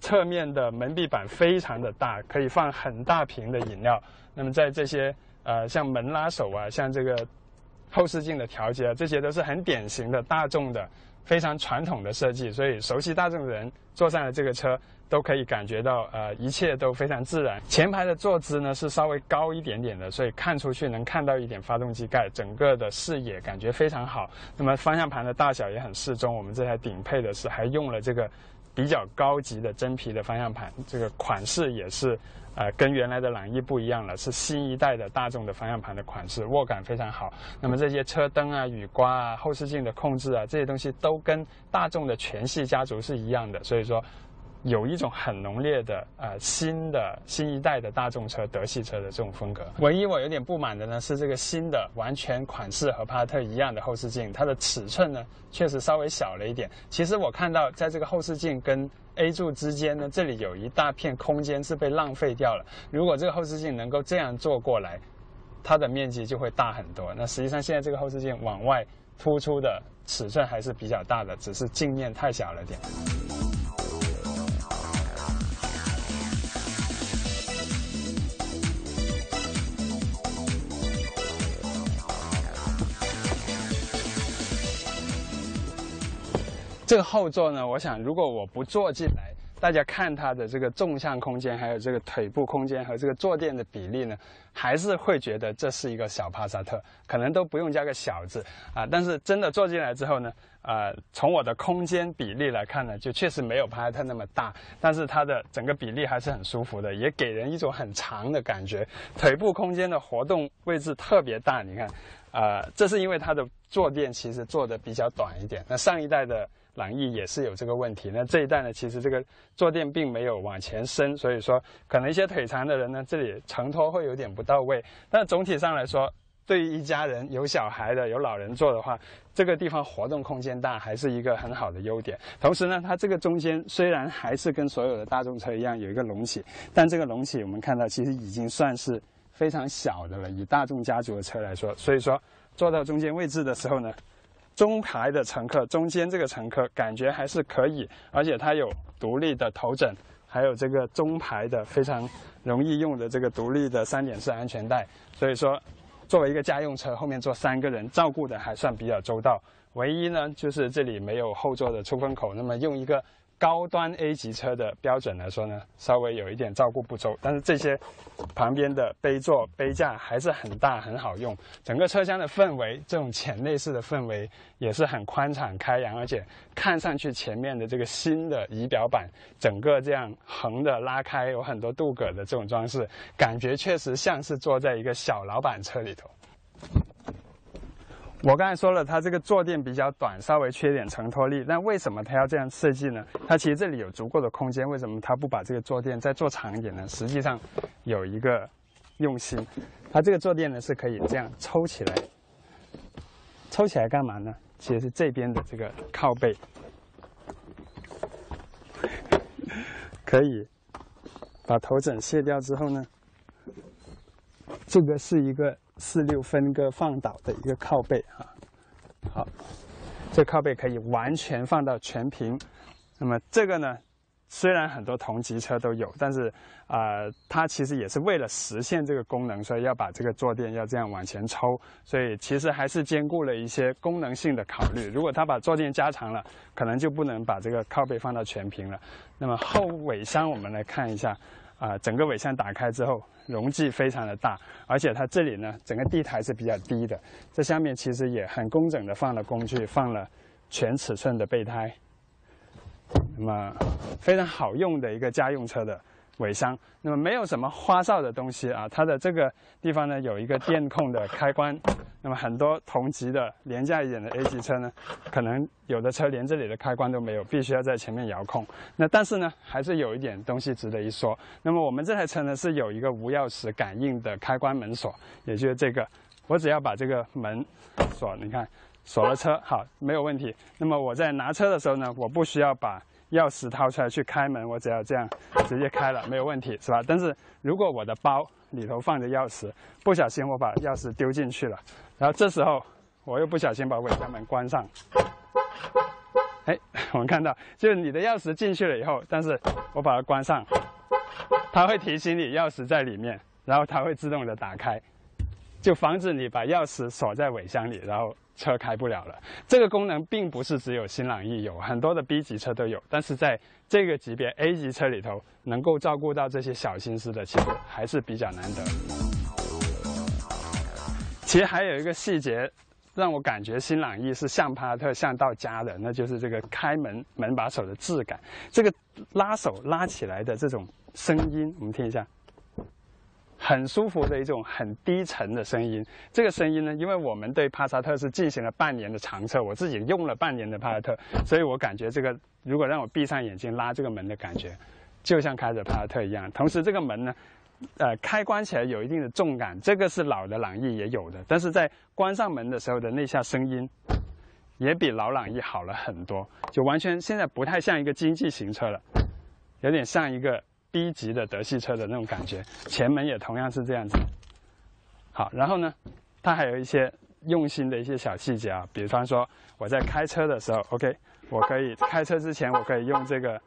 侧面的门壁板非常的大，可以放很大瓶的饮料。那么在这些呃像门拉手啊，像这个后视镜的调节啊，这些都是很典型的大众的非常传统的设计，所以熟悉大众的人坐上了这个车都可以感觉到呃一切都非常自然。前排的坐姿呢是稍微高一点点的，所以看出去能看到一点发动机盖，整个的视野感觉非常好。那么方向盘的大小也很适中，我们这台顶配的是还用了这个比较高级的真皮的方向盘，这个款式也是。呃，跟原来的朗逸不一样了，是新一代的大众的方向盘的款式，握感非常好。那么这些车灯啊、雨刮啊、后视镜的控制啊，这些东西都跟大众的全系家族是一样的，所以说有一种很浓烈的呃新的新一代的大众车、德系车的这种风格。唯一我有点不满的呢，是这个新的完全款式和帕萨特一样的后视镜，它的尺寸呢确实稍微小了一点。其实我看到在这个后视镜跟 A 柱之间呢，这里有一大片空间是被浪费掉了。如果这个后视镜能够这样做过来，它的面积就会大很多。那实际上现在这个后视镜往外突出的尺寸还是比较大的，只是镜面太小了点。这个后座呢，我想如果我不坐进来，大家看它的这个纵向空间，还有这个腿部空间和这个坐垫的比例呢，还是会觉得这是一个小帕萨特，可能都不用加个小字啊。但是真的坐进来之后呢，呃，从我的空间比例来看呢，就确实没有帕萨特那么大，但是它的整个比例还是很舒服的，也给人一种很长的感觉。腿部空间的活动位置特别大，你看，呃，这是因为它的坐垫其实做的比较短一点。那上一代的朗逸也是有这个问题，那这一代呢，其实这个坐垫并没有往前伸，所以说可能一些腿长的人呢，这里承托会有点不到位。但总体上来说，对于一家人有小孩的、有老人坐的话，这个地方活动空间大，还是一个很好的优点。同时呢，它这个中间虽然还是跟所有的大众车一样有一个隆起，但这个隆起我们看到其实已经算是非常小的了，以大众家族的车来说。所以说坐到中间位置的时候呢，中排的乘客中间这个乘客感觉还是可以，而且它有独立的头枕，还有这个中排的非常容易用的这个独立的三点式安全带，所以说。作为一个家用车，后面坐三个人，照顾的还算比较周到。唯一呢，就是这里没有后座的出风口。那么用一个高端 A 级车的标准来说呢，稍微有一点照顾不周。但是这些旁边的杯座、杯架还是很大，很好用。整个车厢的氛围，这种浅内饰的氛围也是很宽敞开扬，而且看上去前面的这个新的仪表板，整个这样横的拉开，有很多镀铬的这种装饰，感觉确实像是坐在一个小老板车里头。我刚才说了，它这个坐垫比较短，稍微缺点承托力。那为什么它要这样设计呢？它其实这里有足够的空间，为什么它不把这个坐垫再做长一点呢？实际上有一个用心，它这个坐垫呢是可以这样抽起来。抽起来干嘛呢？其实是这边的这个靠背可以把头枕卸掉之后呢，这个是一个。四六分割放倒的一个靠背啊，好，这靠背可以完全放到全屏。那么这个呢，虽然很多同级车都有，但是啊，它其实也是为了实现这个功能，所以要把这个坐垫要这样往前抽。所以其实还是兼顾了一些功能性的考虑。如果它把坐垫加长了，可能就不能把这个靠背放到全屏了。那么后尾箱我们来看一下。啊，整个尾箱打开之后，容积非常的大，而且它这里呢，整个地台是比较低的。这下面其实也很工整的放了工具，放了全尺寸的备胎，那么非常好用的一个家用车的。尾箱，那么没有什么花哨的东西啊。它的这个地方呢，有一个电控的开关。那么很多同级的廉价一点的 A 级车呢，可能有的车连这里的开关都没有，必须要在前面遥控。那但是呢，还是有一点东西值得一说。那么我们这台车呢，是有一个无钥匙感应的开关门锁，也就是这个，我只要把这个门锁，你看锁了车，好，没有问题。那么我在拿车的时候呢，我不需要把。钥匙掏出来去开门，我只要这样 直接开了，没有问题，是吧？但是如果我的包里头放着钥匙，不小心我把钥匙丢进去了，然后这时候我又不小心把尾箱门关上，哎，我们看到就是你的钥匙进去了以后，但是我把它关上，它会提醒你钥匙在里面，然后它会自动的打开，就防止你把钥匙锁在尾箱里，然后。车开不了了，这个功能并不是只有新朗逸有，很多的 B 级车都有，但是在这个级别 A 级车里头，能够照顾到这些小心思的，其实还是比较难得。其实还有一个细节，让我感觉新朗逸是像帕萨特像到家的，那就是这个开门门把手的质感，这个拉手拉起来的这种声音，我们听一下。很舒服的一种很低沉的声音。这个声音呢，因为我们对帕萨特是进行了半年的长测，我自己用了半年的帕萨特，所以我感觉这个如果让我闭上眼睛拉这个门的感觉，就像开着帕萨特一样。同时，这个门呢，呃，开关起来有一定的重感，这个是老的朗逸也有的，但是在关上门的时候的那下声音，也比老朗逸好了很多，就完全现在不太像一个经济型车了，有点像一个。B 级的德系车的那种感觉，前门也同样是这样子。好，然后呢，它还有一些用心的一些小细节啊，比方说我在开车的时候，OK，我可以开车之前我可以用这个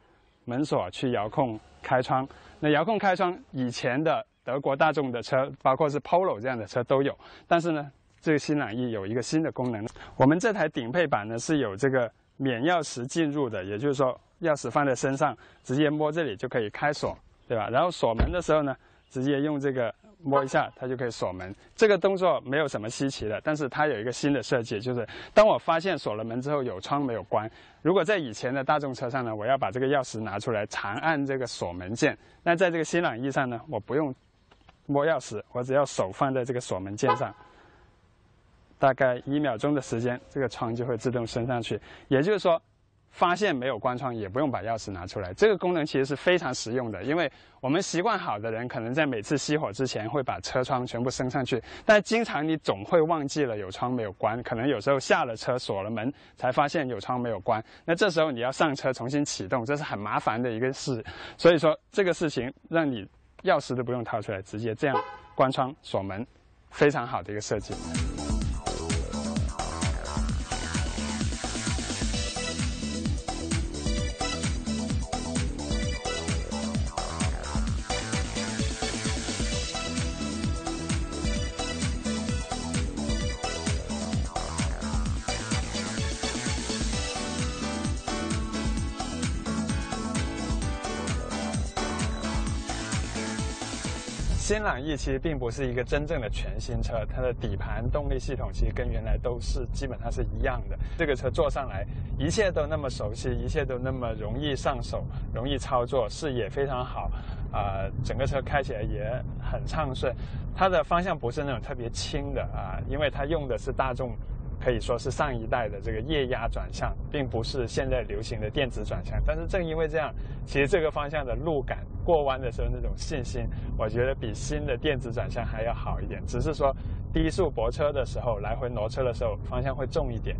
门锁去遥控开窗。那遥控开窗，以前的德国大众的车，包括是 Polo 这样的车都有，但是呢，这个新朗逸有一个新的功能，我们这台顶配版呢是有这个免钥匙进入的，也就是说。钥匙放在身上，直接摸这里就可以开锁，对吧？然后锁门的时候呢，直接用这个摸一下，它就可以锁门。这个动作没有什么稀奇的，但是它有一个新的设计，就是当我发现锁了门之后有窗没有关，如果在以前的大众车上呢，我要把这个钥匙拿出来长按这个锁门键。那在这个新朗逸上呢，我不用摸钥匙，我只要手放在这个锁门键上，大概一秒钟的时间，这个窗就会自动升上去。也就是说。发现没有关窗，也不用把钥匙拿出来。这个功能其实是非常实用的，因为我们习惯好的人，可能在每次熄火之前会把车窗全部升上去，但经常你总会忘记了有窗没有关，可能有时候下了车锁了门才发现有窗没有关，那这时候你要上车重新启动，这是很麻烦的一个事。所以说这个事情让你钥匙都不用掏出来，直接这样关窗锁门，非常好的一个设计。新朗逸其实并不是一个真正的全新车，它的底盘动力系统其实跟原来都是基本上是一样的。这个车坐上来，一切都那么熟悉，一切都那么容易上手、容易操作，视野非常好，啊，整个车开起来也很畅顺。它的方向不是那种特别轻的啊，因为它用的是大众。可以说是上一代的这个液压转向，并不是现在流行的电子转向。但是正因为这样，其实这个方向的路感、过弯的时候那种信心，我觉得比新的电子转向还要好一点。只是说低速泊车的时候、来回挪车的时候，方向会重一点。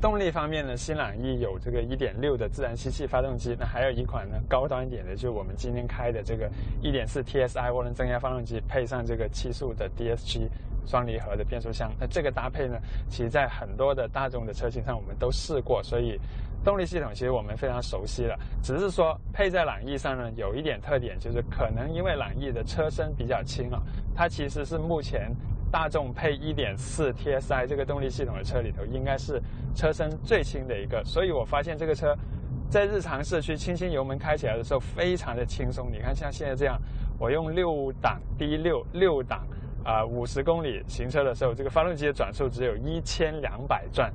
动力方面呢，新朗逸有这个1.6的自然吸气发动机，那还有一款呢高端一点的，就是我们今天开的这个1.4 TSI 涡轮增压发动机，配上这个七速的 DSG。双离合的变速箱，那这个搭配呢，其实在很多的大众的车型上我们都试过，所以动力系统其实我们非常熟悉了。只是说配在朗逸上呢，有一点特点，就是可能因为朗逸的车身比较轻啊，它其实是目前大众配1.4 TSI 这个动力系统的车里头，应该是车身最轻的一个。所以我发现这个车在日常市区轻轻油门开起来的时候，非常的轻松。你看像现在这样，我用六档 D 六六档。啊，五十公里行车的时候，这个发动机的转速只有一千两百转，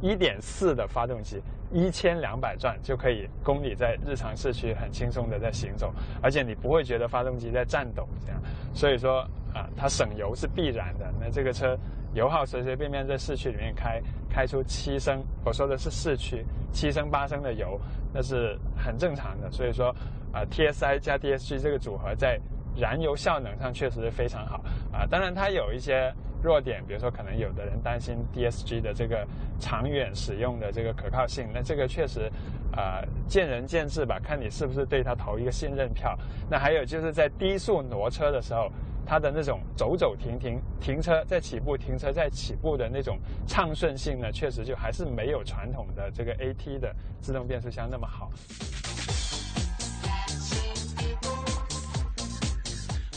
一点四的发动机，一千两百转就可以公里在日常市区很轻松的在行走，而且你不会觉得发动机在颤抖这样。所以说啊，它省油是必然的。那这个车油耗随随便便在市区里面开，开出七升，我说的是市区七升八升的油，那是很正常的。所以说啊，TSI 加 DSG 这个组合在。燃油效能上确实是非常好啊，当然它有一些弱点，比如说可能有的人担心 DSG 的这个长远使用的这个可靠性，那这个确实啊见仁见智吧，看你是不是对它投一个信任票。那还有就是在低速挪车的时候，它的那种走走停停、停车再起步、停车再起步的那种畅顺性呢，确实就还是没有传统的这个 AT 的自动变速箱那么好。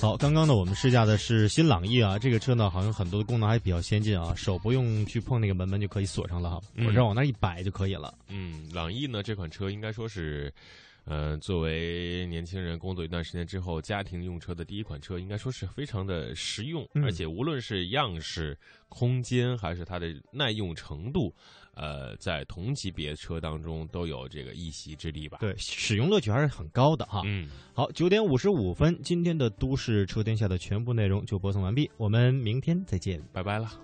好，刚刚呢，我们试驾的是新朗逸啊，这个车呢，好像很多的功能还比较先进啊，手不用去碰那个门，门就可以锁上了哈，我只要往那一摆就可以了。嗯，朗逸呢这款车应该说是，呃，作为年轻人工作一段时间之后家庭用车的第一款车，应该说是非常的实用，而且无论是样式、空间还是它的耐用程度。呃，在同级别车当中都有这个一席之地吧？对，使用乐趣还是很高的哈。嗯，好，九点五十五分，今天的都市车天下的全部内容就播送完毕，我们明天再见，拜拜了。